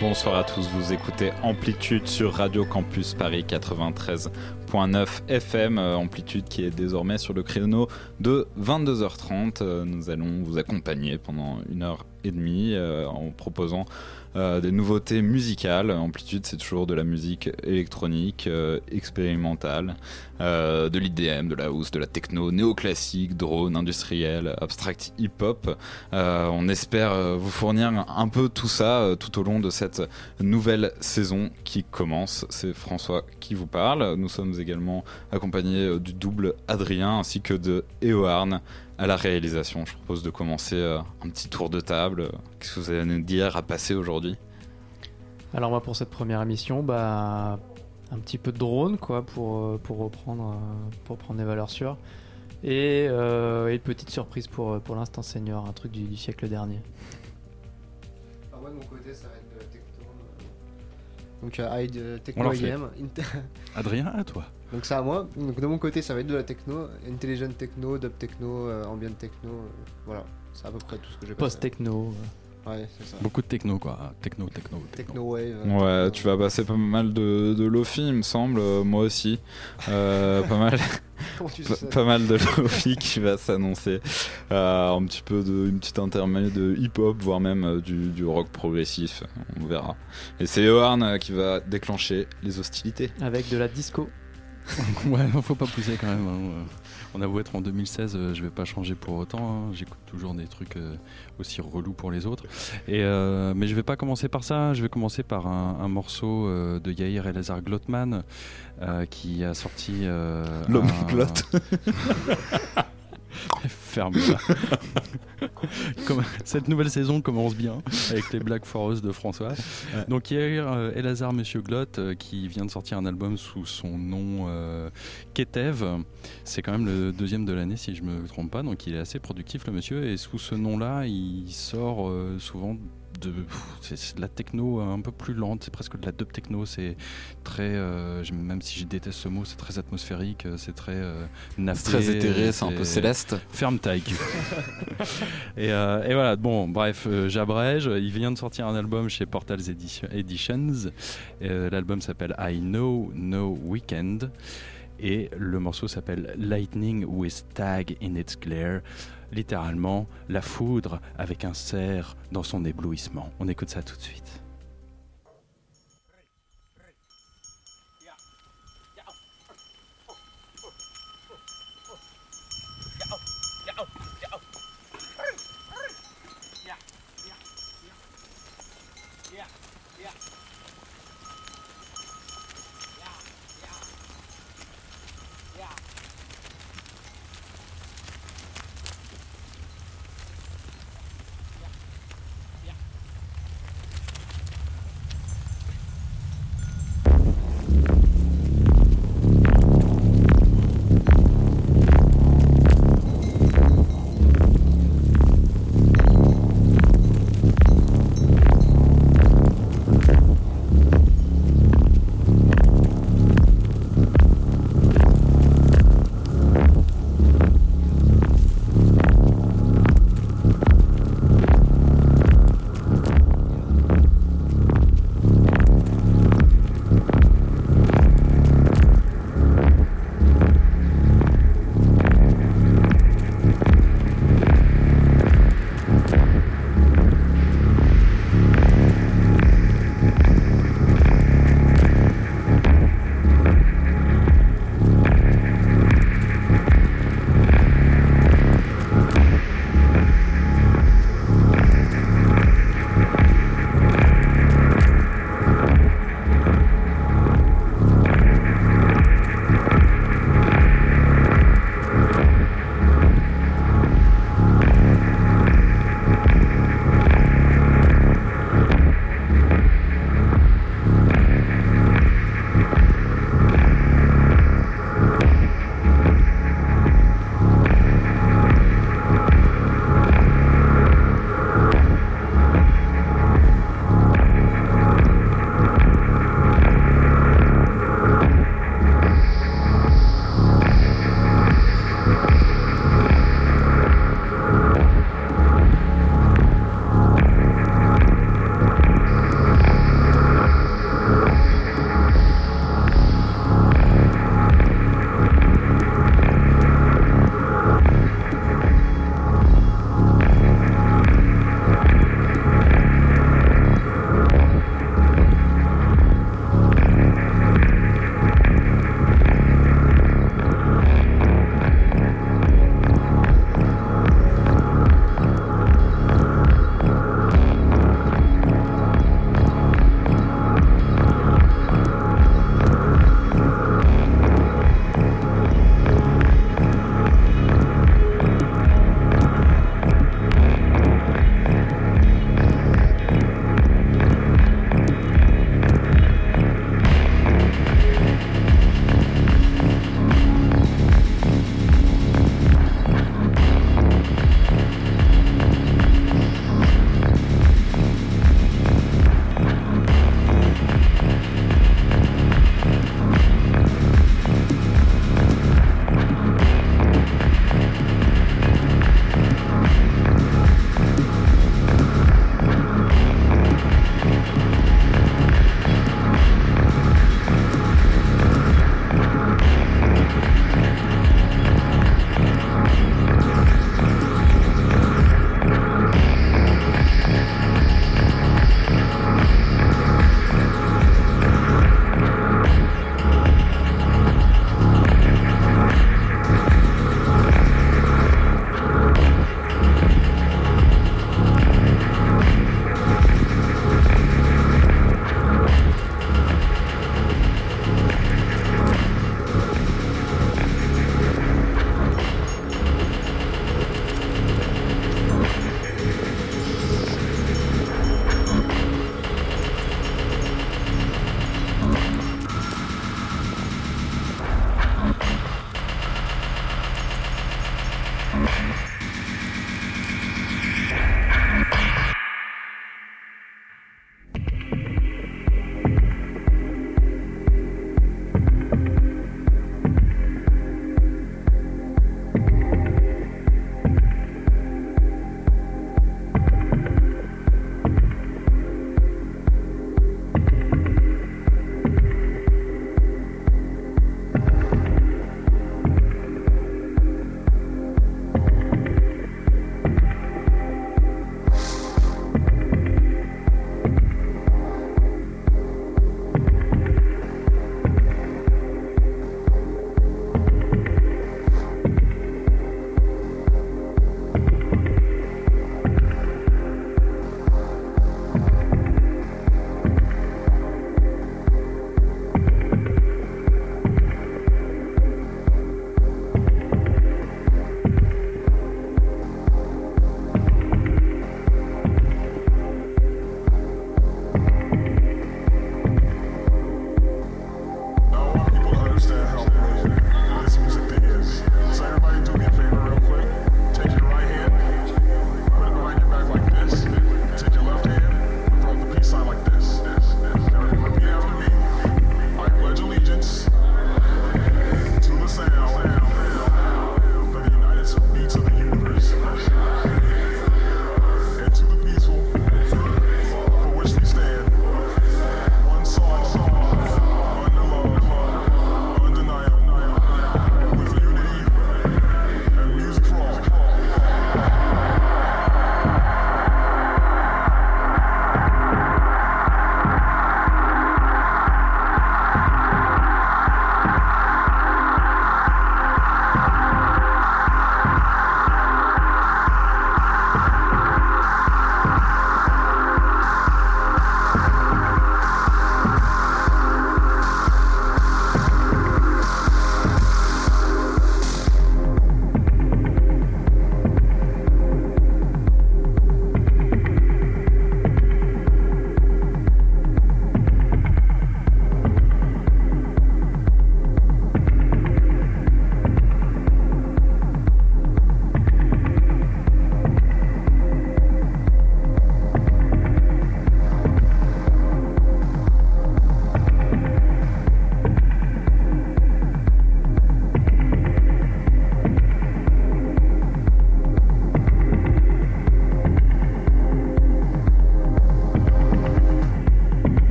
Bonsoir à tous, vous écoutez Amplitude sur Radio Campus Paris 93.9 FM, euh, Amplitude qui est désormais sur le créneau de 22h30. Euh, Nous allons vous accompagner pendant une heure et demie euh, en proposant euh, des nouveautés musicales. Amplitude, c'est toujours de la musique électronique, euh, expérimentale, euh, de l'IDM, de la house, de la techno, néoclassique, drone, industriel, abstract, hip-hop. On espère vous fournir un, peu tout ça tout au long de cette nouvelle saison qui commence. C'est François qui vous parle. Nous sommes également accompagnés du double Adrien ainsi que de Eoarn à la réalisation. Je propose de commencer euh, un petit tour de table. Qu'est-ce que vous allez nous dire à passer aujourd'hui? Alors moi pour cette première émission, bah un petit peu de drone quoi pour, euh, pour reprendre euh, pour prendre des valeurs sûres et, euh, et une petite surprise pour, pour l'instant senior, un truc du, du siècle dernier. Alors moi de mon côté ça va être de techno. Donc On techno. IM. Adrien, à toi. Donc ça à moi. Donc de mon côté ça va être de la techno, intelligent techno, dub techno, euh, ambient techno. euh, voilà, c'est à peu près tout ce que j'ai Post-techno. Ouais, c'est ça. Beaucoup de techno, quoi. Techno, techno, techno. Techno wave. euh, Ouais, techno- tu vas passer pas mal de, de Lofi, il me semble, euh, moi aussi. Euh, pas mal. Comment tu sais Pas, ça pas mal de Lofi qui va s'annoncer. Euh, un petit peu de, une petite intermède de hip-hop, voire même euh, du, du rock progressif. On verra. Et c'est euh, qui va déclencher les hostilités. Avec de la disco. Ouais, faut pas pousser quand même. hein. On a beau être en 2016, euh, je vais pas changer pour autant. hein. J'écoute toujours des trucs euh, aussi relous pour les autres. Et, euh, mais je vais pas commencer par ça. Je vais commencer par un, un morceau euh, de Yair Elazar Glotman euh, qui a sorti. euh, L'homme un- glotte. Ferme Cette nouvelle saison commence bien avec les Black Forest de François. Donc hier, euh, Elazar Monsieur Glott euh, qui vient de sortir un album sous son nom euh, Ketev. C'est quand même le deuxième de l'année si je me trompe pas. Donc il est assez productif le monsieur et sous ce nom-là, il sort euh, souvent de c'est de la techno un peu plus lente, c'est presque de la dub techno, c'est très euh, même si je déteste ce mot, c'est très atmosphérique, euh, c'est très euh, C'est très éthéré, c'est un peu céleste. Ferme ta et, euh, et voilà, bon, bref, j'abrège. Il vient de sortir un album chez Portals Edition- Editions. L'album s'appelle I Know No Weekend. Et le morceau s'appelle Lightning with Tag in its glare. Littéralement, la foudre avec un cerf dans son éblouissement. On écoute ça tout de suite.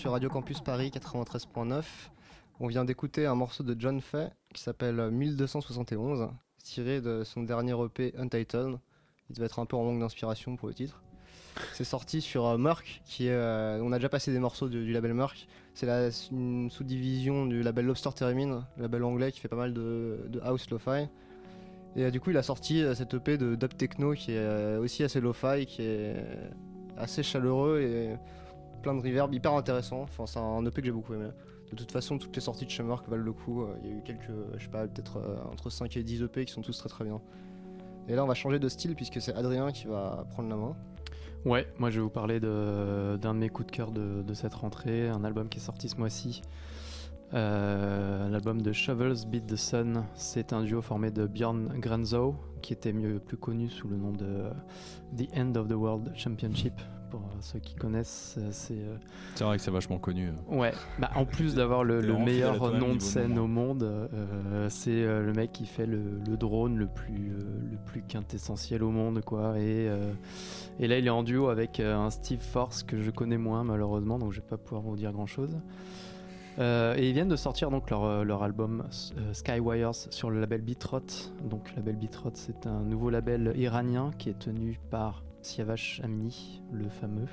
Sur Radio Campus Paris 93.9. On vient d'écouter un morceau de John Fay qui s'appelle 1271, tiré de son dernier EP Untitled. Il devait être un peu en manque d'inspiration pour le titre. C'est sorti sur euh, Merck, qui euh, on a déjà passé des morceaux du, label Merck. C'est la une sous-division du label Lobster Theremin, label anglais qui fait pas mal de, house lo-fi. Et euh, du coup, il a sorti cette EP de dub techno qui est aussi assez lo-fi, qui est assez chaleureux et plein de reverb, hyper intéressant. Enfin, c'est un EP que j'ai beaucoup aimé. De toute façon, toutes les sorties de Merck valent le coup. Euh, Il y a eu quelques, je sais pas, peut-être euh, entre 5 et 10 EP qui sont tous très très bien. Et là, on va changer de style puisque c'est Adrien qui va prendre la main. Ouais, moi je vais vous parler d'un de, mes coups de cœur de, cette rentrée, un album qui est sorti ce mois-ci. Euh, L'album de Shovels Beat the Sun, c'est un duo formé de Björn Granzow, qui était mieux plus connu sous le nom de The End of the World Championship. Pour ceux qui connaissent, c'est euh, C'est vrai que c'est vachement connu. Ouais, bah, en plus d'avoir le, meilleur nom de scène au monde, euh, c'est euh, le mec qui fait le, le drone le plus, euh, le plus quintessentiel au monde, quoi. Et, euh, et là, il est en duo avec euh, un Steve Force que je connais moins, malheureusement, donc je vais pas pouvoir vous dire grand chose. et ils viennent de sortir donc leur, euh, leur album euh, Skywires sur le label Beatrot. Donc, le label Beatrot, c'est un nouveau label iranien qui est tenu par Siavash Amini, le fameux.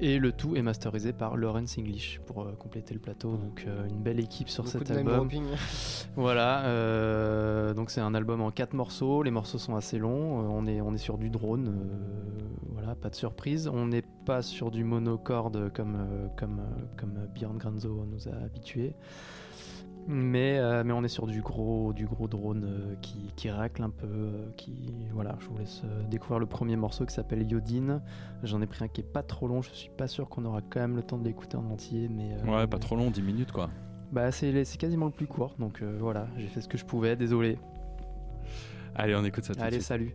Et le tout est masterisé par Lawrence English pour euh, compléter le plateau. Donc euh, une belle équipe sur Beaucoup cet album. Voilà, euh, donc c'est un album en quatre morceaux. Les morceaux sont assez longs. On, est, on est sur du drone. voilà, pas de surprise. On n'est pas sur du monocorde comme, comme, comme Björn Granzo nous a habitués. Mais, euh, mais on est sur du gros, du gros drone euh, qui, qui racle un peu. euh, qui, voilà, je vous laisse découvrir le premier morceau qui s'appelle Yodine. J'en ai pris un qui est pas trop long. Je suis pas sûr qu'on aura quand même le temps de l'écouter en entier. Mais, euh, Ouais, pas trop long, 10 minutes quoi. bah, c'est c'est quasiment le plus court, donc euh, voilà, j'ai fait ce que je pouvais, désolé. Allez, on écoute ça tout de Allez, suite. salut.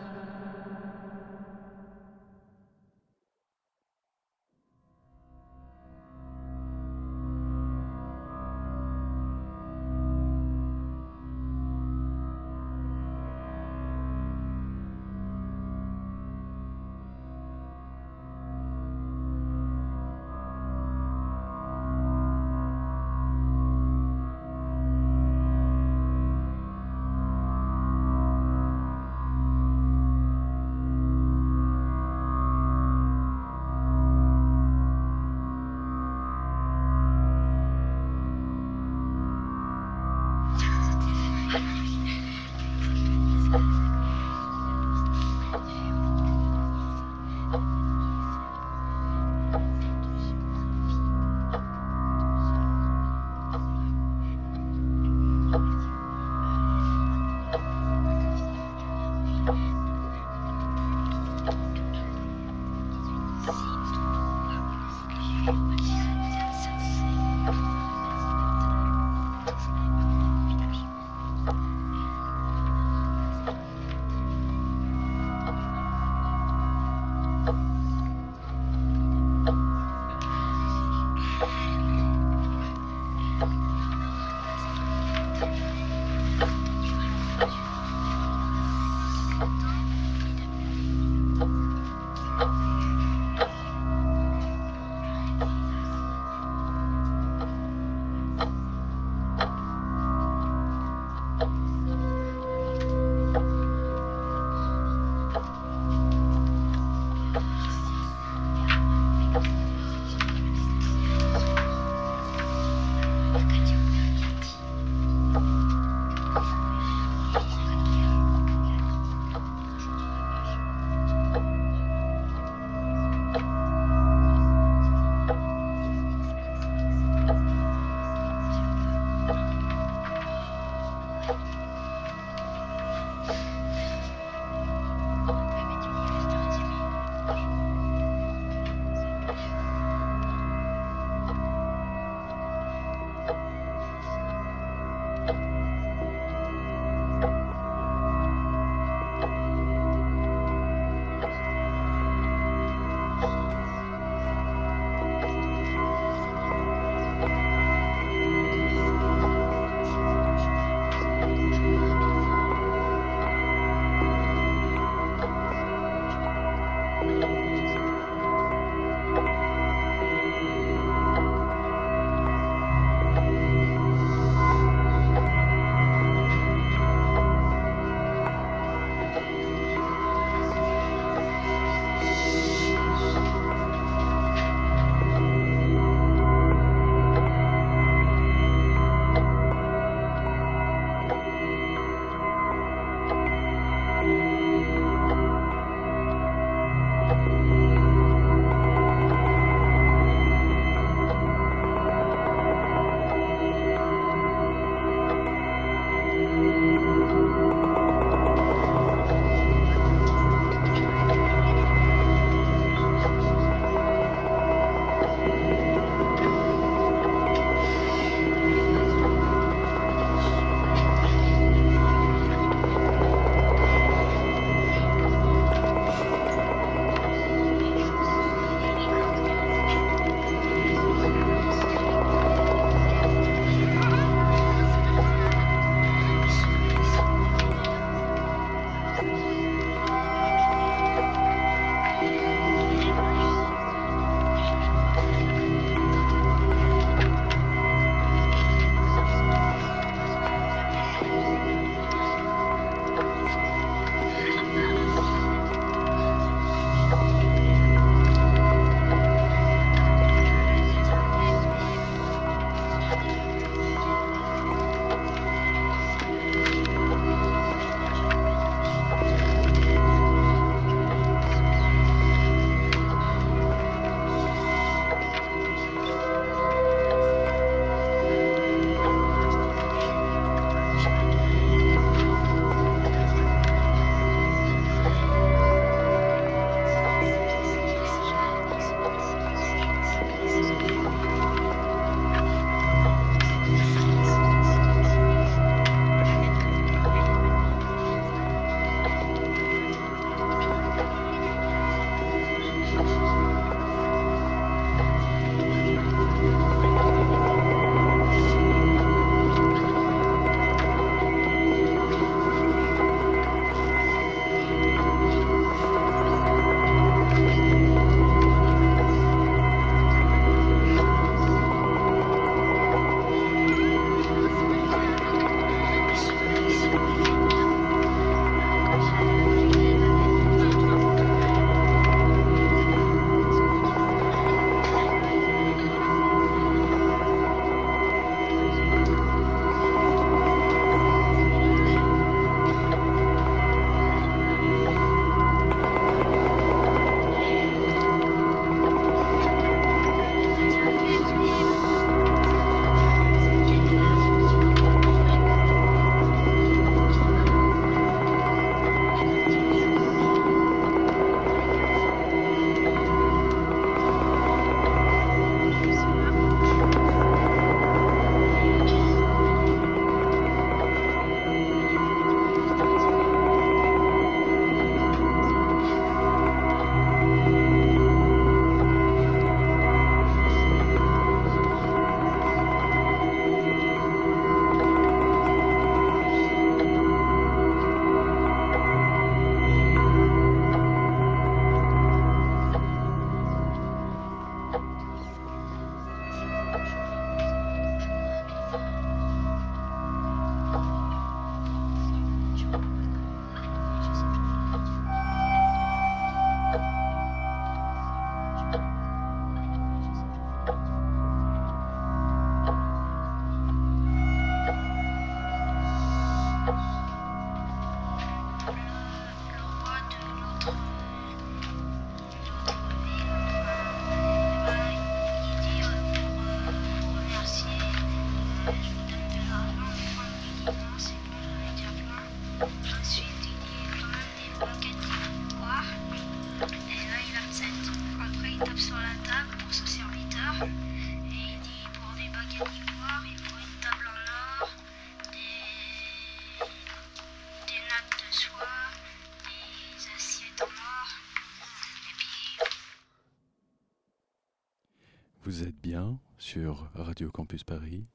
Bien sur Radio Campus Paris.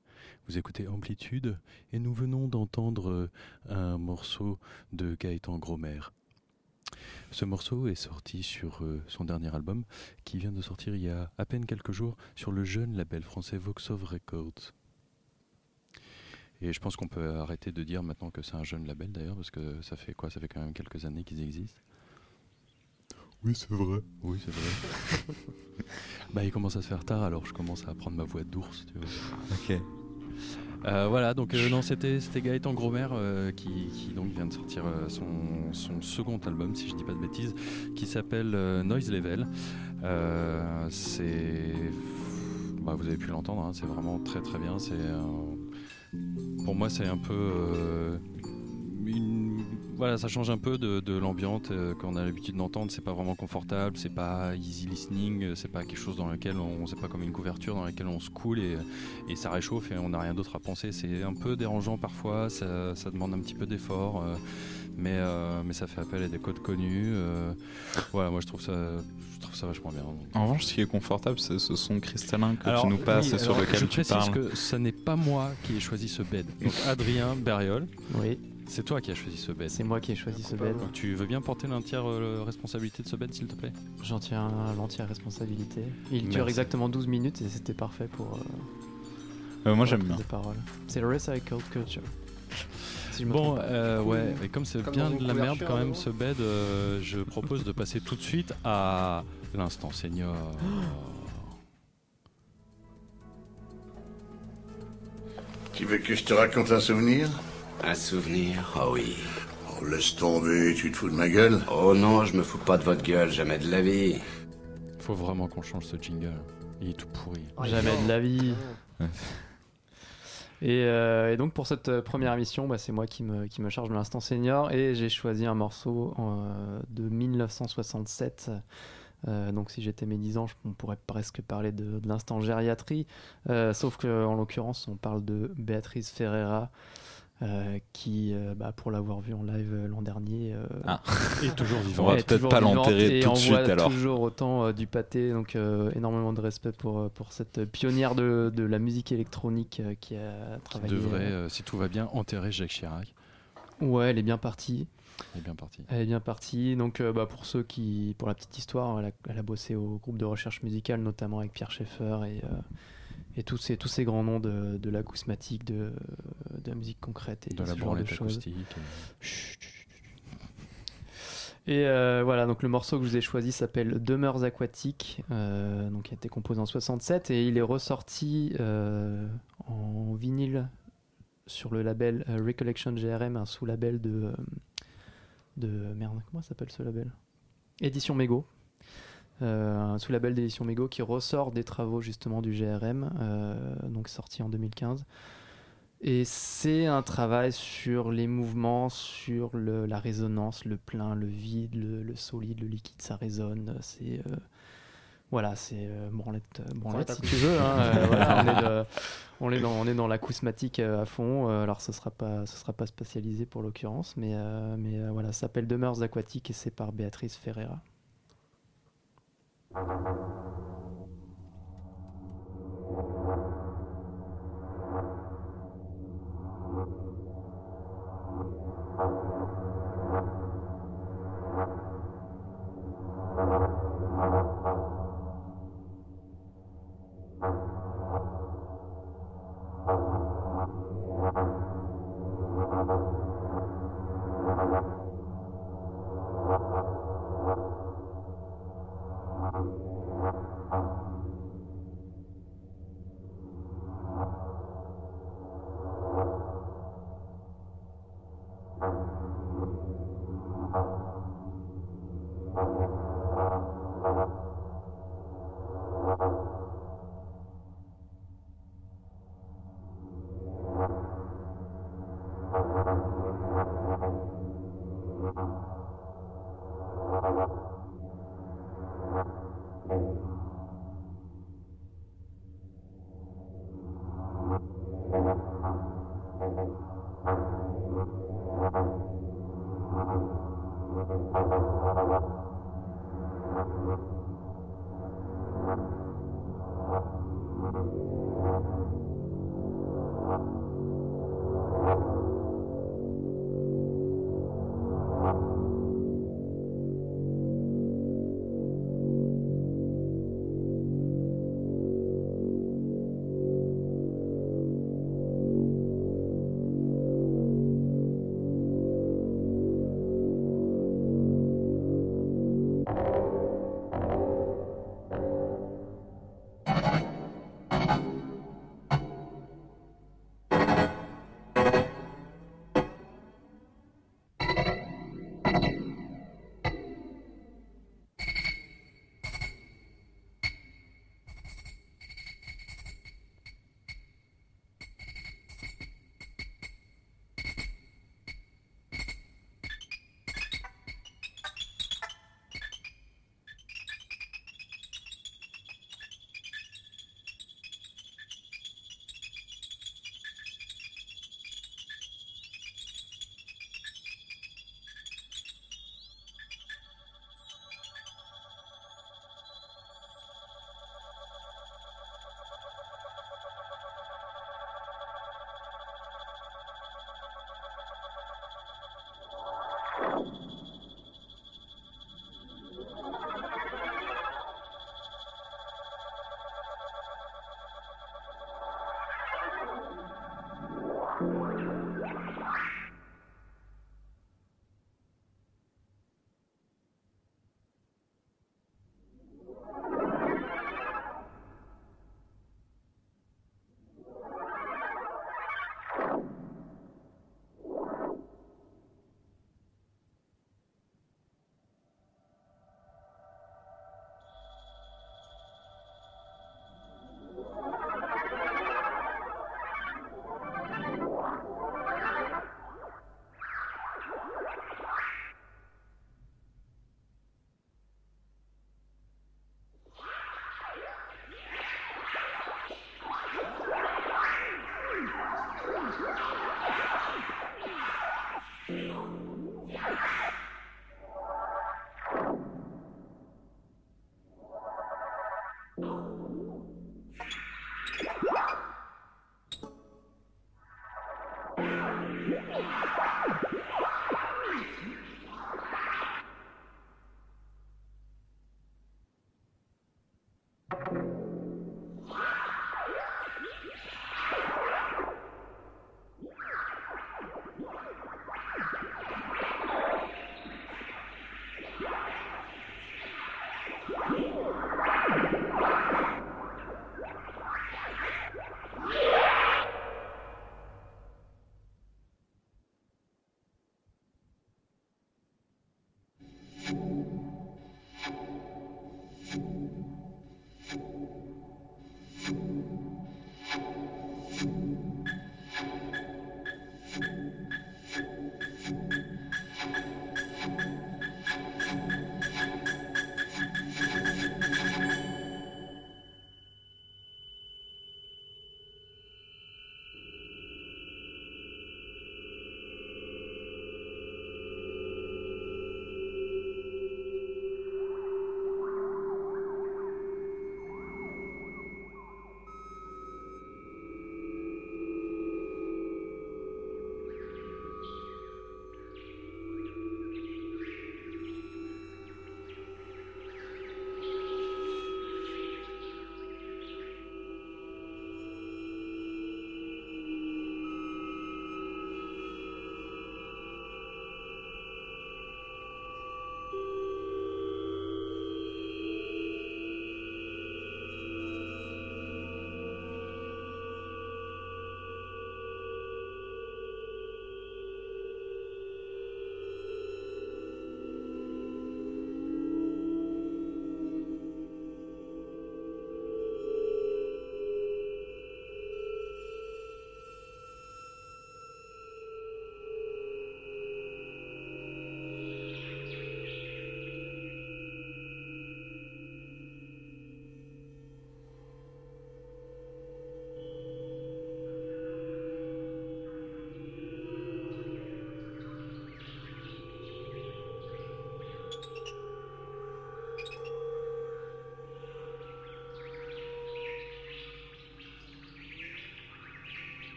Vous écoutez Amplitude et nous venons d'entendre un morceau de Gaëtan Gromer. Ce morceau est sorti sur euh, son dernier album qui vient de sortir il y a à peine quelques jours sur le jeune label français Voxov Records. Et je pense qu'on peut arrêter de dire maintenant que c'est un jeune label d'ailleurs parce que ça fait quoi? Ça fait quand même quelques années qu'ils existent. Oui, c'est vrai. Oui, c'est vrai. bah, il commence à se faire tard, alors je commence à prendre ma voix d'ours, tu vois. Ok. Euh, voilà, donc euh, non, c'était Gaëtan Gromer euh, qui, qui donc vient de sortir son, son second album, si je dis pas de bêtises, qui s'appelle Noise Level. C'est, bah, vous avez pu l'entendre, hein, c'est vraiment très très bien. C'est pour moi, c'est un peu une- voilà, ça change un peu de, l'ambiance euh, qu'on a l'habitude d'entendre. C'est pas vraiment confortable, c'est pas easy listening, euh, c'est pas quelque chose dans lequel on, c'est pas comme une couverture dans laquelle on se coule et, ça réchauffe et on n'a rien d'autre à penser. C'est un peu dérangeant parfois, ça, ça demande un petit peu d'effort, euh, mais, euh, mais ça fait appel à des codes connus. euh, voilà, moi je trouve ça, je trouve ça vachement bien. En revanche, ce qui est confortable, c'est ce son cristallin que Alors, tu nous passes oui, et sur alors, lequel je tu précise parles. que ce n'est pas moi qui ai choisi ce bed. Donc Adrien Berriol, Oui, c'est toi qui as choisi ce bed. c'est moi qui ai choisi ce bed. Tu veux bien porter l'entière euh, responsabilité de ce bed, s'il te plaît? J'en tiens l'entière responsabilité. Il dure exactement 12 minutes et c'était parfait pour. euh, Euh, moi, j'aime bien. C'est le Recycled Culture. Si je me Bon, euh, ouais, et comme c'est bien de la merde quand même ce bed, euh, je propose de passer tout de suite à l'instant senior. Tu veux que je te raconte un souvenir? Un souvenir Oh oui. Oh, laisse tomber, tu te fous de ma gueule Oh non, je me fous pas de votre gueule, jamais de la vie. Faut vraiment qu'on change ce jingle. Il est tout pourri. Jamais de la vie. Euh, et donc pour cette euh, première émission, bah, c'est moi qui me, charge de l'instant senior et j'ai choisi un morceau euh, de 1967. Euh, donc si j'étais médisant, je- on pourrait presque parler de, de l'instant gériatrie, sauf que en l'occurrence on parle de Béatrice Ferreira, euh, qui, euh, bah, pour l'avoir vu en live euh, l'an dernier, euh, Ah. Toujours On vivant. va est peut-être pas l'enterrer tout de suite, alors. toujours autant euh, du pâté, donc euh, énormément de respect pour, pour cette pionnière de, de la musique électronique euh, qui a Qui travaillé. devrait, euh, euh, si tout va bien, enterrer Jacques Chirac. Ouais, elle est bien partie. Il est bien parti. Elle est bien partie. Donc, euh, bah, pour ceux qui, pour la petite histoire, elle a, elle a bossé au groupe de recherche musicale, notamment avec Pierre Schaeffer et, euh, et tous ces, tous ces grands noms de, de l'acousmatique, de, de la musique concrète et De ce la genre de choses. acoustique. Chut, chut, chut, chut. Et euh, voilà, donc le morceau que je vous ai choisi s'appelle Demeures aquatiques, euh, donc il a été composé en 67 et il est ressorti euh, en vinyle sur le label euh, Recollection GRM, un sous-label de, euh, de merde, comment s'appelle ce label? Édition Mego. Euh, un sous-label d'édition Mego qui ressort des travaux justement du GRM, euh, donc sorti en 2015. Et c'est un travail sur les mouvements, sur le- la résonance, le plein, le vide, le, le solide, le liquide, ça résonne. C'est euh, voilà, c'est euh, branlette, branlette si tu veux. hein, voilà, on est, de- on est dans, on est dans l'acousmatique à fond. alors ce sera pas, ce sera pas spatialisé pour l'occurrence, mais mais voilà, ça s'appelle Demeures aquatiques et c'est par Béatrice Ferreira. Thank you.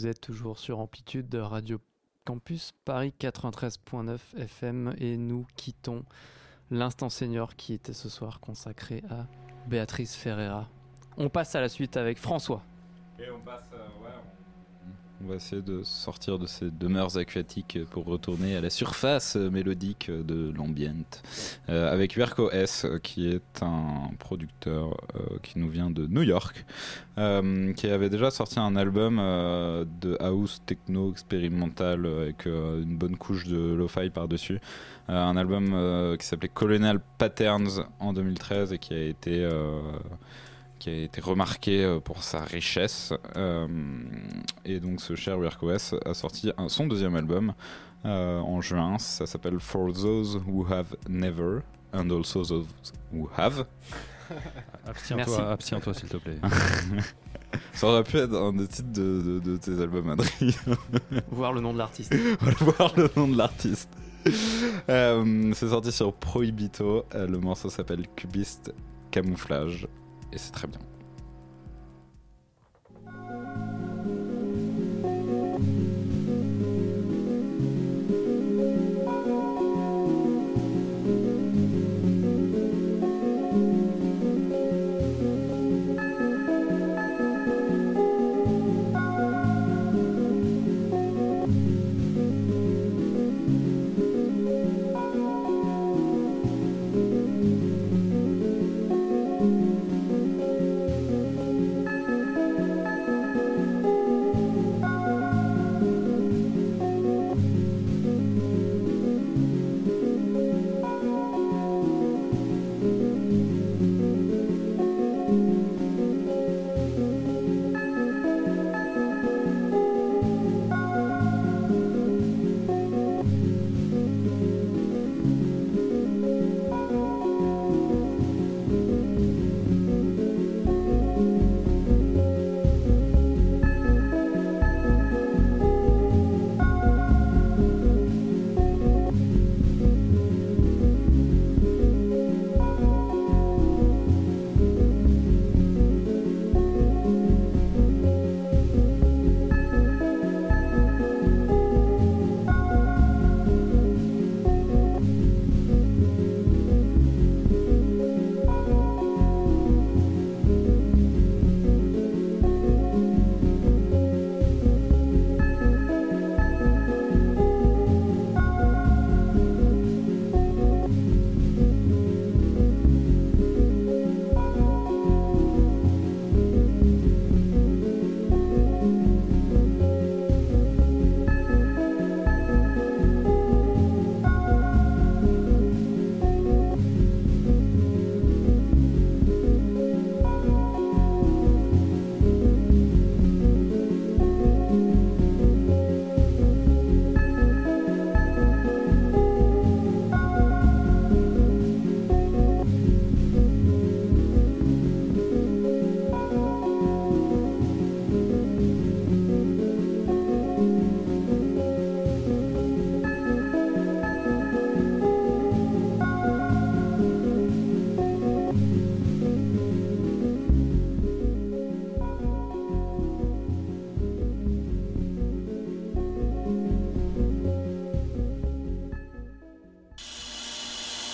Vous êtes toujours sur Amplitude de Radio Campus Paris 93.9 FM et nous quittons l'instant senior qui était ce soir consacré à Béatrice Ferreira. On passe à la suite avec François. On passe, on va essayer de sortir de ces demeures aquatiques pour retourner à la surface mélodique de l'ambient euh, avec Verco S qui est un producteur euh, qui nous vient de New York euh, qui avait déjà sorti un album de house techno expérimental avec une bonne couche de lo-fi par-dessus un album qui s'appelait Colonial Patterns en 2013 et qui a été qui a été remarqué pour sa richesse. Et donc ce cher Weird OS a sorti un- son deuxième album euh, en juin. Ça s'appelle For Those Who Have Never and Also Those Who Have. Abstiens-toi, abstiens-toi s'il te plaît. Ça aurait pu être un des titres de, de, de tes albums, Adrien. Voir le nom de l'artiste. Voir le nom de l'artiste. Euh, c'est sorti sur Prohibito. Euh, le morceau s'appelle Cubiste Camouflage. Et c'est très bien.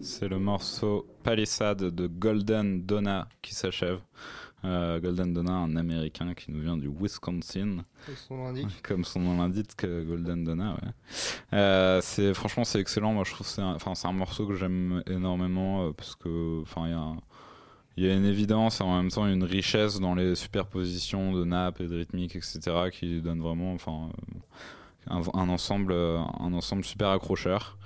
C'est le morceau Palisade de Golden Donna qui s'achève. Euh, Golden Donna, un américain qui nous vient du Wisconsin. Comme son nom l'indique. Golden Donna, ouais. Euh, c'est franchement c'est excellent. Moi je trouve que c'est enfin c'est un morceau que j'aime énormément euh, parce que enfin il y a un- il y a une évidence et en même temps une richesse dans les superpositions de nappes et de rythmiques etc qui donne vraiment enfin un, un ensemble un ensemble super accrocheur.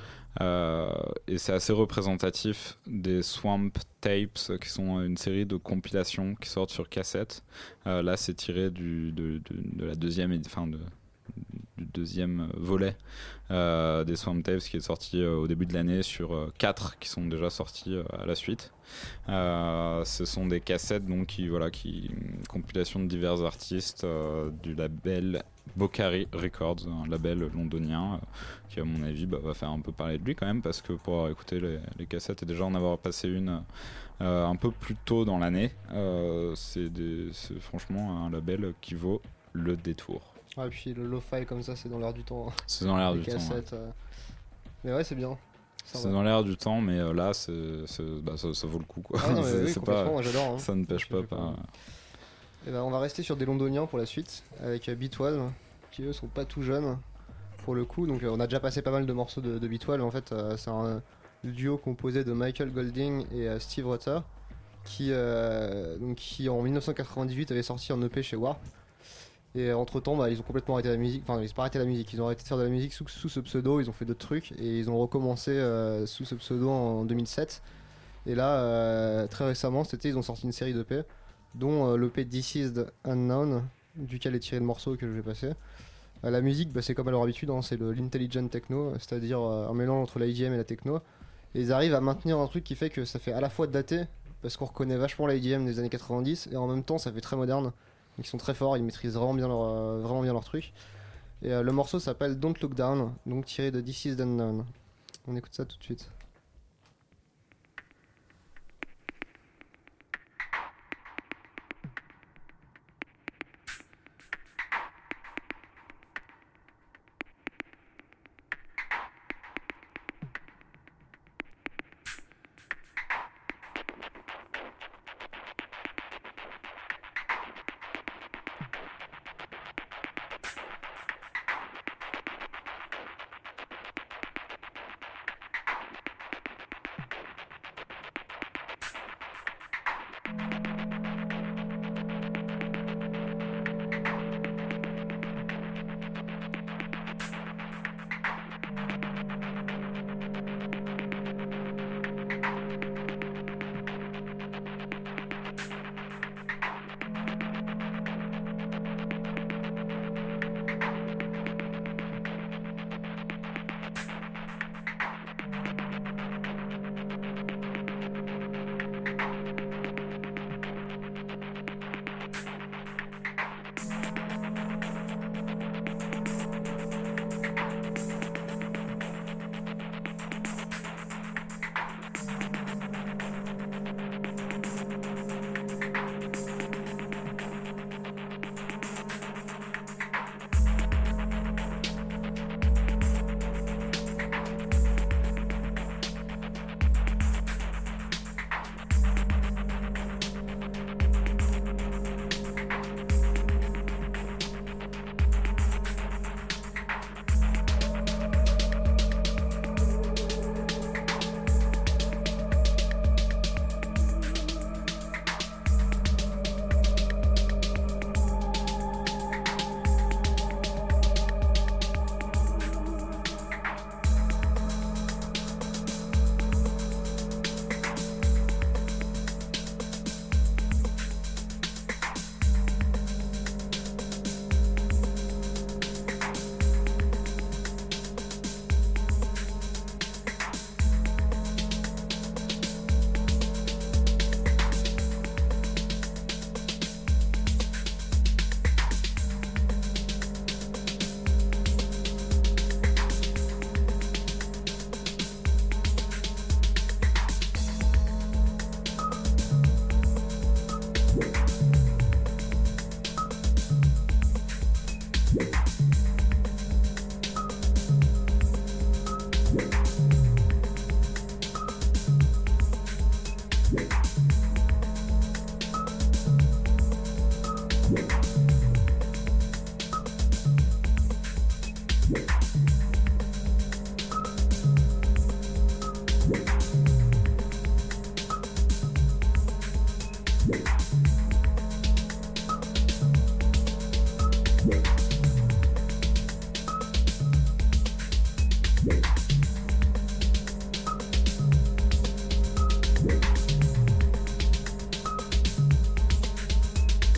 Euh, et c'est assez représentatif des Swamp Tapes, qui sont une série de compilations qui sortent sur cassette. Euh, là, c'est tiré du, de, la deuxième, enfin du deuxième volet euh, des Swamp Tapes qui est sorti au début de l'année sur euh, quatre qui sont déjà sortis à la suite. Ce sont des cassettes donc qui voilà qui compilation de divers artistes du label Bocari Records, un label londonien euh, qui à mon avis bah, va faire un peu parler de lui quand même parce que pour avoir écouté les, les cassettes et déjà en avoir passé une euh, un peu plus tôt dans l'année, euh, c'est franchement un label qui vaut le détour. Ouais, et puis le lo-fi comme ça, c'est dans l'air du temps. hein. C'est dans l'air du temps. ouais. euh. Mais ouais, c'est bien. C'est dans l'air du temps, mais là, bah, ça, ça vaut le coup. Quoi. Ah non, oui, pas, hein. Ça ne pêche pas. pas. Eh ben, on va rester sur des londoniens pour la suite, avec euh, Beatwall, qui eux sont pas tout jeunes pour le coup. Donc euh, on a déjà passé pas mal de morceaux de, de. En fait, euh, c'est un duo composé de Michael Golding et Steve Rutter, qui, en 1998 avait sorti un EP chez Warp. Et entre temps, ils ont complètement arrêté la musique. Enfin, ils ont pas arrêté la musique. Ils ont arrêté de faire de la musique sous, ce pseudo. Ils ont fait d'autres trucs et ils ont recommencé sous ce pseudo en 2007. Et là, très récemment, été, ils ont sorti une série d'EP, dont euh, l'EP the Unknown, duquel est tiré le morceau que je vais passer. Euh, la musique, bah, c'est comme à leur habitude, hein, c'est l'intelligent techno, c'est-à-dire euh, un mélange entre l'IDM et la techno. Et ils arrivent à maintenir un truc qui fait que ça fait à la fois daté, parce qu'on reconnaît vachement l'IDM des années 90, et en même temps, ça fait très moderne. Ils sont très forts, ils maîtrisent vraiment bien leur, vraiment bien leur truc. Et le morceau s'appelle Don't Look Down, donc tiré de This is Unknown. On écoute ça tout de suite.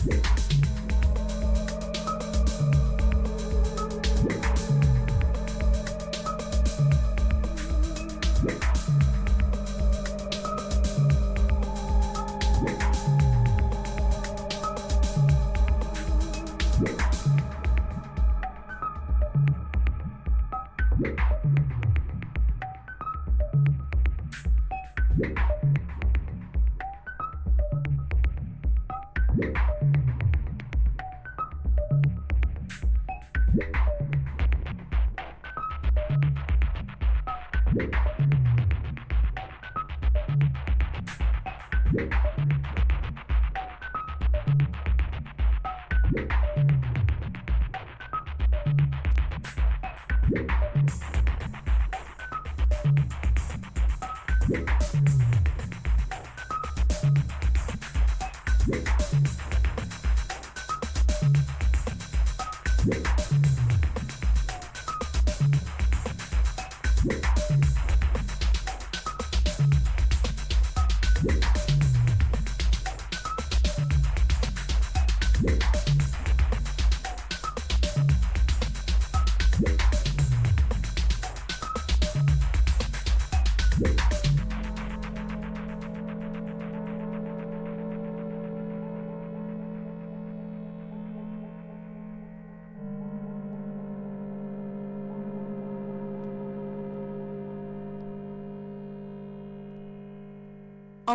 Thank you.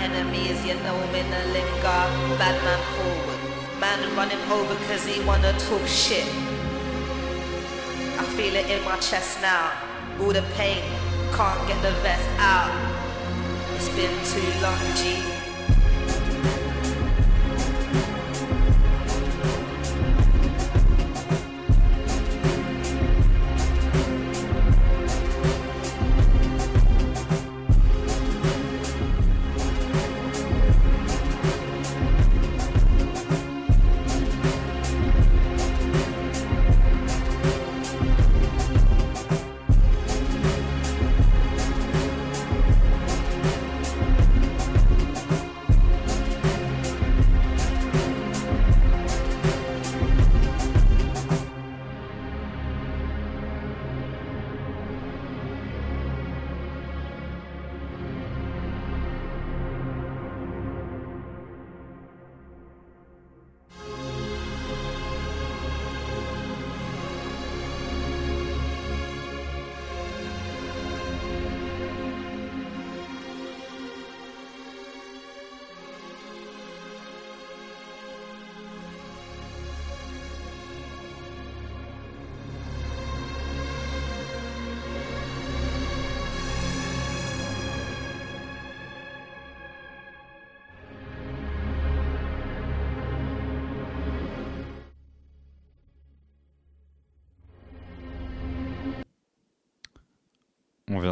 Enemies. You know me, the linger, bad man forward, man running over cause he wanna talk shit. I feel it in my chest now, all the pain, can't get the vest out. It's been too long, G.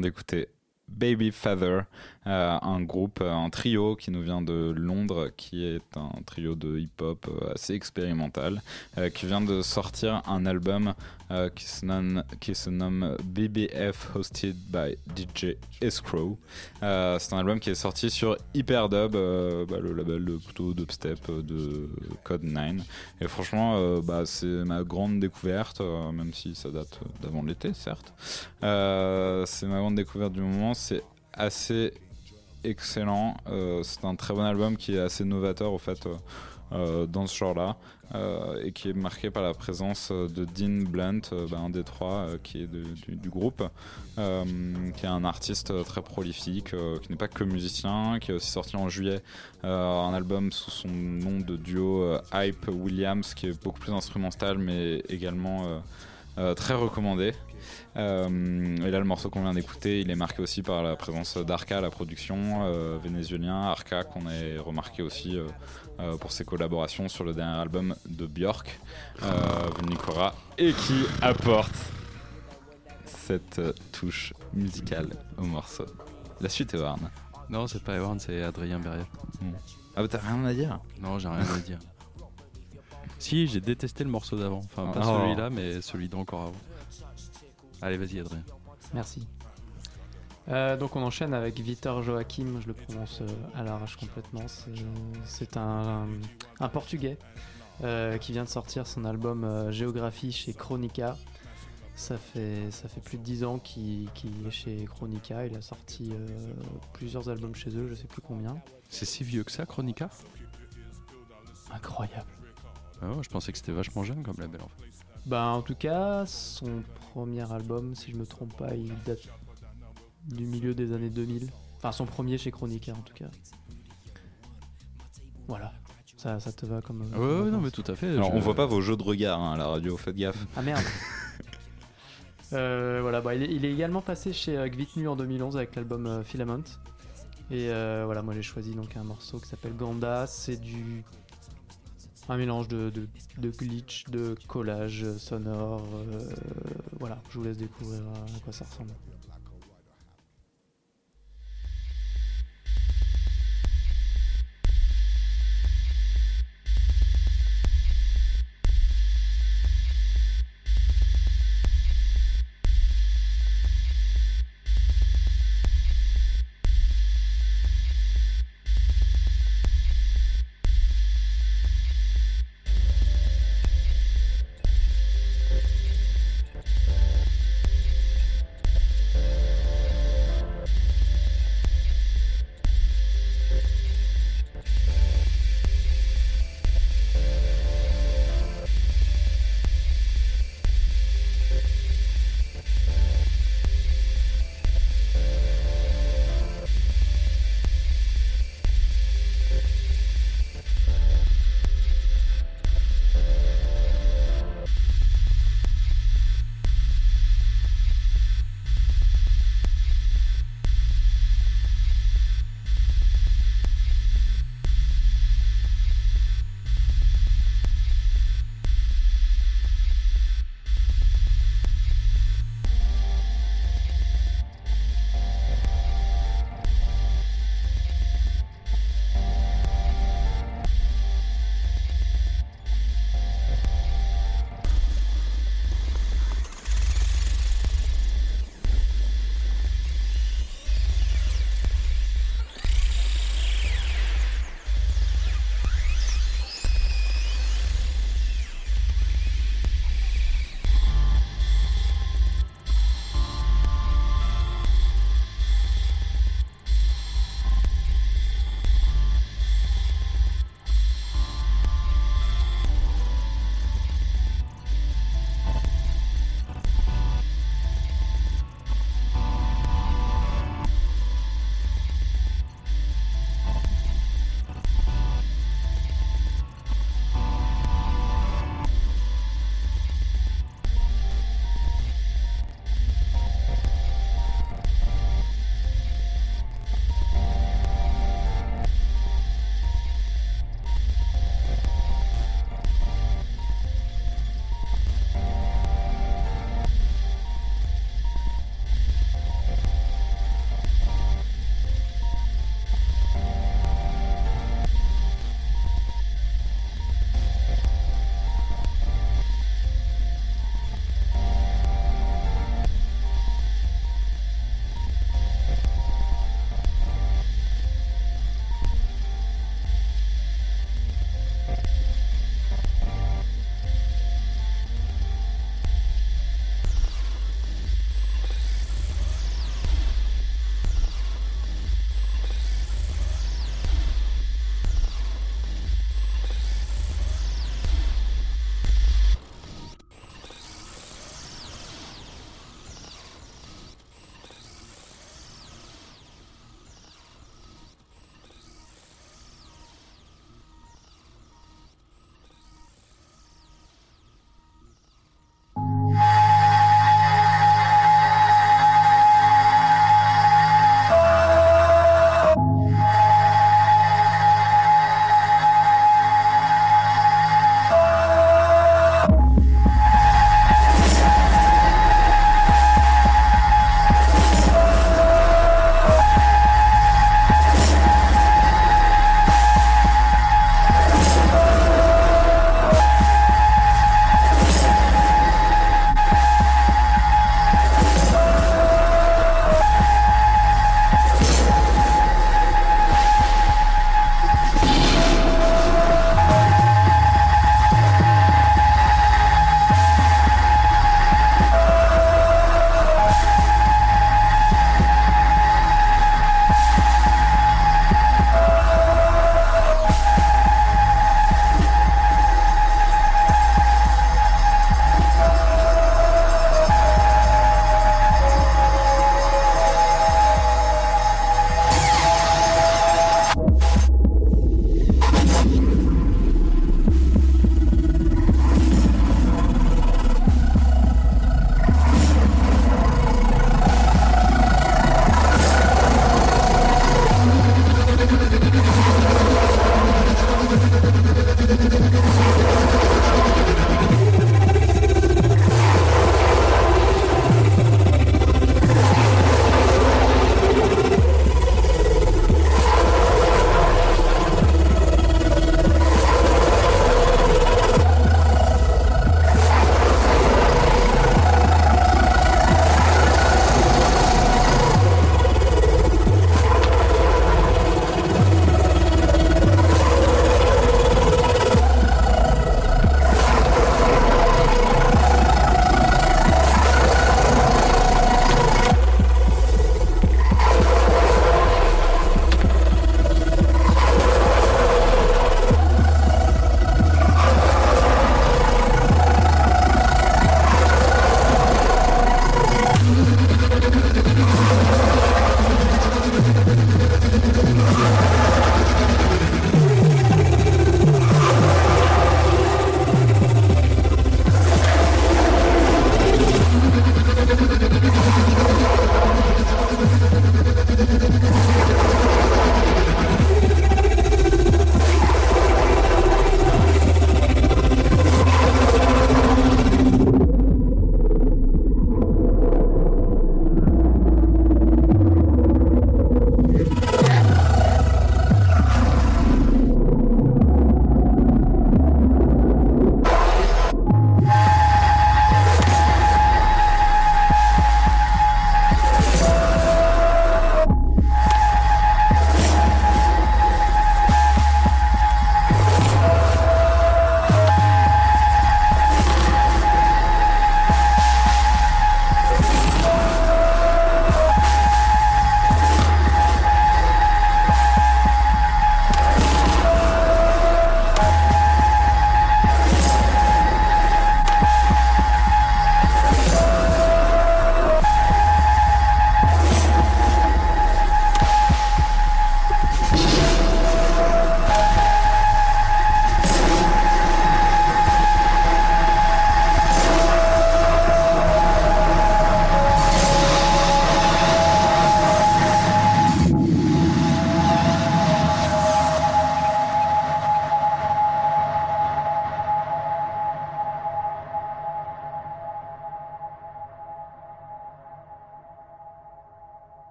d'écouter Baby Father, euh, un groupe, euh, un trio qui nous vient de Londres, qui est un trio de hip-hop euh, assez expérimental, euh, qui vient de sortir un album euh, qui, se nomme, BBF Hosted by DJ Escrow. Euh, c'est un album qui est sorti sur Hyperdub, euh, bah, le label plutôt dubstep euh, de Code 9. Et franchement, euh, bah, c'est ma grande découverte, euh, même si ça date d'avant l'été, certes. Euh, c'est ma grande découverte du moment. C'est assez excellent. Euh, c'est un très bon album qui est assez novateur au fait euh, euh, dans ce genre-là et qui est marqué par la présence de Dean Blunt, bah, un des trois qui est du, groupe, qui est un artiste très prolifique, qui n'est pas que musicien, qui a aussi sorti en juillet un album sous son nom de duo Hype Williams, qui est beaucoup plus instrumental mais également euh, très recommandé. Euh, et là, le morceau qu'on vient d'écouter, il est marqué aussi par la présence d'Arca à la production, euh, vénézuélien. Arca qu'on a remarqué aussi euh, pour ses collaborations sur le dernier album de Björk, Vulnicora, et qui apporte cette touche musicale au morceau? La suite est Warn. Non, c'est pas Ewan, c'est Adrien Berrier. Ah bah t'as rien à dire? Non, j'ai rien à dire. Si, j'ai détesté le morceau d'avant. Enfin, pas Oh. celui-là, mais celui d'encore avant. Allez, vas-y, Adrien. Merci. Euh, donc on enchaîne avec Vitor Joachim, je le prononce euh, à l'arrache complètement. C'est- un, un Portugais euh, qui vient de sortir son album euh, Géographie chez Chronica. Ça fait, ça fait plus de 10 ans qu'il est chez Chronica. Il a sorti euh, plusieurs albums chez eux, je sais plus combien. C'est si vieux que ça, Chronica? Incroyable. Ah ouais, Je pensais que c'était vachement jeune comme label en fait. Bah en tout cas, son premier album, si je me trompe pas, il date du milieu des années 2000. Enfin son premier chez Chronica en tout cas. Voilà. Ça, ça te va comme... Ouais, comme ouais, non, mais tout à fait. Alors je- on voit pas vos jeux de regard hein, à la radio, faites gaffe. Ah merde Euh, Voilà, bah, il, est, il est également passé chez euh, Gvitnu en 2011 avec l'album euh, Filament. Et euh, voilà, moi j'ai choisi donc un morceau qui s'appelle Ganda. C'est du. Un mélange de, glitch, de collage sonore. euh, voilà, je vous laisse découvrir à quoi ça ressemble.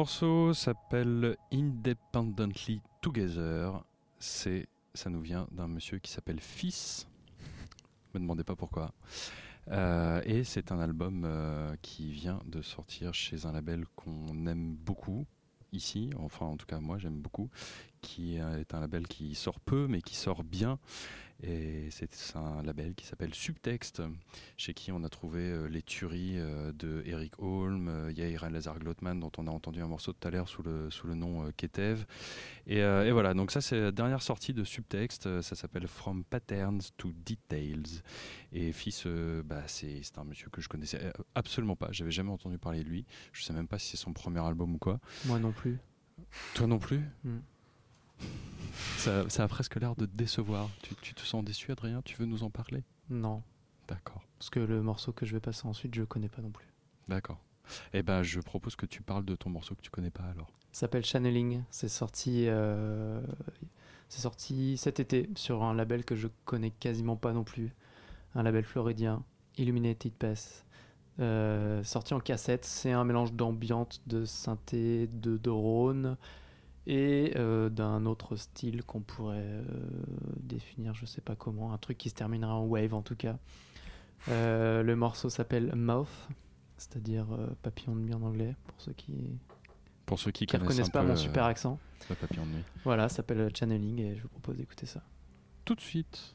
Morceau s'appelle Independently Together. C'est, ça nous vient d'un monsieur qui s'appelle Fils. Me demandez pas pourquoi. Euh, et c'est un album euh, qui vient de sortir chez un label qu'on aime beaucoup ici, enfin en tout cas moi j'aime beaucoup, qui est un label qui sort peu mais qui sort bien. Et c'est un label qui s'appelle Subtext, chez qui on a trouvé euh, les tueries euh, de Eric Holm, euh, Yair Lazar Glotman, dont on a entendu un morceau tout à l'heure sous le, sous le nom Ketev. Et, et, voilà, donc ça c'est la dernière sortie de Subtext, ça s'appelle From Patterns to Details. Et Fils, bah, c'est un monsieur que je connaissais absolument pas, j'avais jamais entendu parler de lui, je sais même pas si c'est son premier album ou quoi. Moi non plus. Toi non plus? Mm. Ça, ça, a presque l'air de te décevoir. Tu, tu, te sens déçu, Adrien? Tu veux nous en parler? Non. D'accord. Parce que le morceau que je vais passer ensuite, je ne connais pas non plus. D'accord. Eh ben, je propose que tu parles de ton morceau que tu connais pas alors. S'appelle Channeling. C'est sorti, euh, c'est sorti cet été sur un label que je connais quasiment pas non plus. Un label floridien, Illuminated Pass. Euh, sorti en cassette. C'est un mélange d'ambiance, de synthé, de drone et euh, d'un autre style qu'on pourrait euh, définir, je sais pas comment, un truc qui se terminera en wave en tout cas. Euh, le morceau s'appelle Mouth, c'est-à-dire papillon de nuit en anglais, pour ceux qui pour ceux qui, qui reconnaissent pas mon super accent. papillon de nuit. Voilà, s'appelle Channeling et je vous propose d'écouter ça. Tout de suite.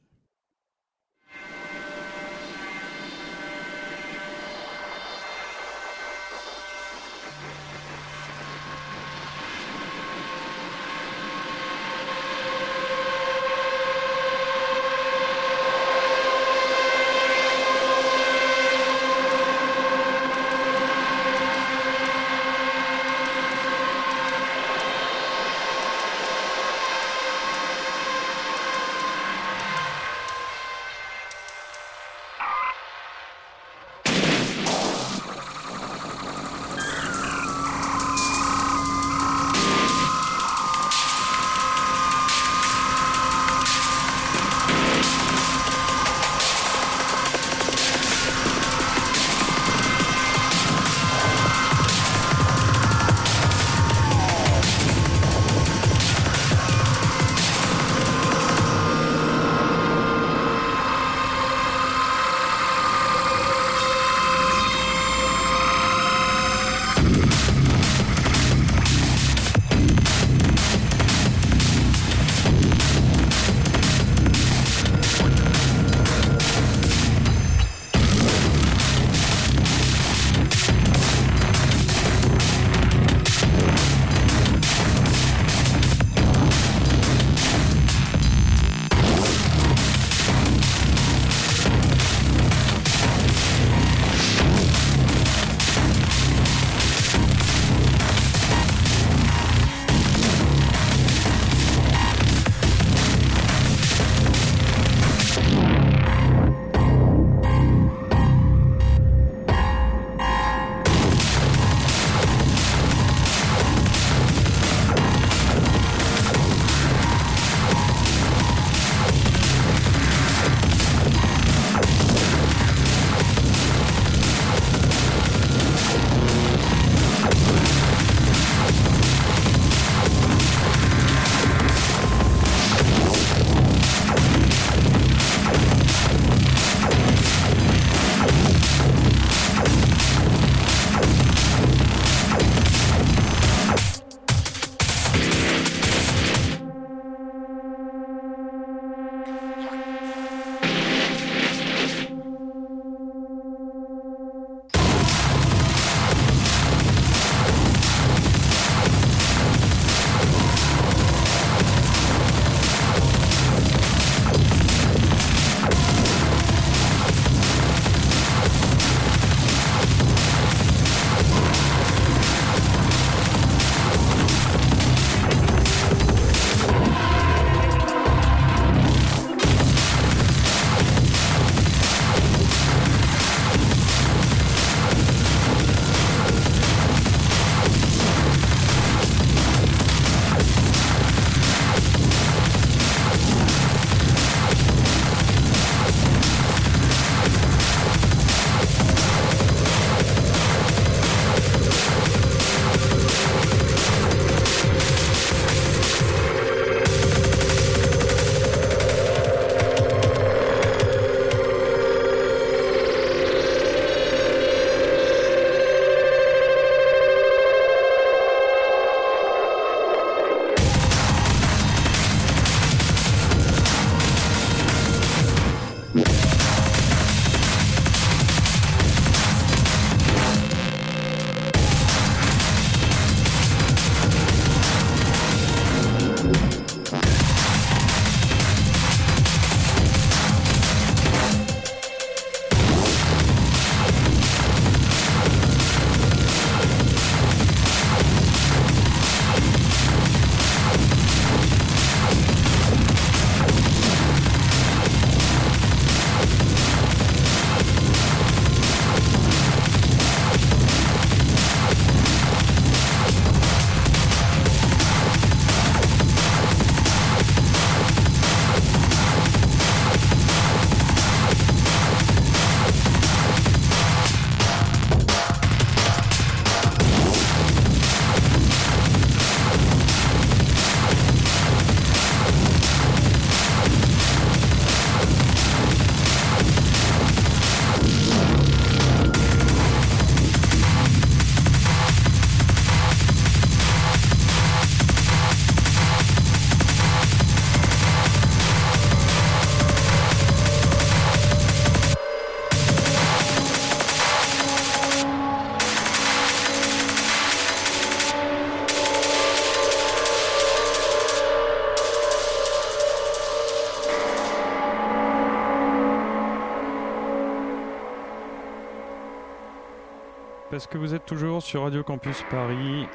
Toujours sur Radio Campus Paris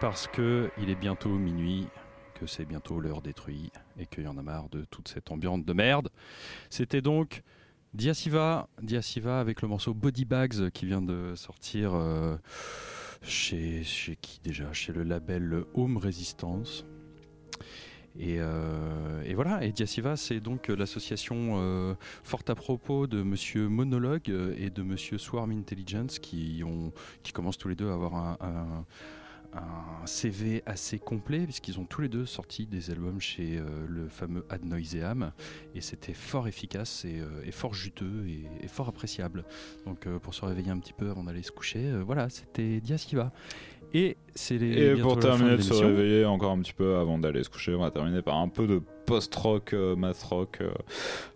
parce que il est bientôt minuit, que c'est bientôt l'heure détruite et qu'il y en a marre de toute cette ambiance de merde C'était donc Diasiva, Diasiva avec le morceau Body Bags qui vient de sortir euh, chez, chez qui déjà? Chez le label Home Resistance. Et, euh, et, voilà, et Diasiva, c'est donc l'association euh, forte à propos de Monsieur Monologue et de Monsieur Swarm Intelligence qui, ont, qui commencent tous les deux à avoir un, CV assez complet puisqu'ils ont tous les deux sorti des albums chez euh, le fameux Ad Noiseam et c'était fort efficace et, euh, fort juteux et, fort appréciable. Donc euh, pour se réveiller un petit peu avant d'aller se coucher, euh, voilà, c'était Diasiva. Et c'est les Et pour terminer de se réveiller encore un petit peu avant d'aller se coucher, on va terminer par un peu de post-rock, euh, math rock, euh,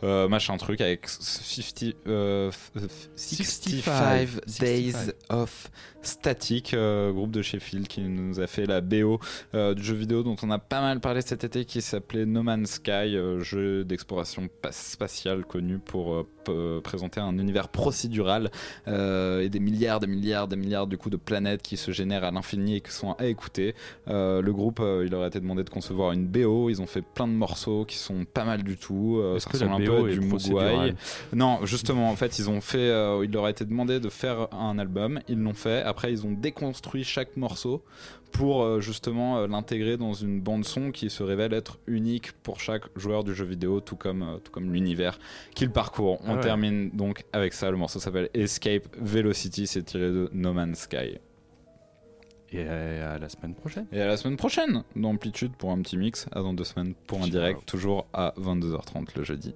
euh, machin truc avec 50, 65, 65, Days of Static, euh, groupe de Sheffield qui nous a fait la BO du jeu vidéo dont on a pas mal parlé cet été qui s'appelait No Man's Sky, jeu d'exploration spatiale connu pour présenter un univers procédural et des milliards, des milliards, des milliards du coup de planètes qui se génèrent à l'infini et qui sont à écouter. le groupe, il leur a été demandé de concevoir une BO, ils ont fait plein de morceaux qui sont pas mal du tout. Euh, ça ressemble un peu à du Mogwai. Non, justement, en fait, ils ont fait. Euh, il leur a été demandé de faire un album. Ils l'ont fait. Après, ils ont déconstruit chaque morceau pour euh, justement euh, l'intégrer dans une bande son qui se révèle être unique pour chaque joueur du jeu vidéo, tout comme, euh, tout comme l'univers qu'il parcourt. On Ah ouais. termine donc avec ça. Le morceau s'appelle Escape Velocity, c'est tiré de No Man's Sky. Et à la semaine prochaine. Et à la semaine prochaine d'Amplitude pour un petit mix, à dans deux semaines pour un direct, toujours à 22h30 le jeudi.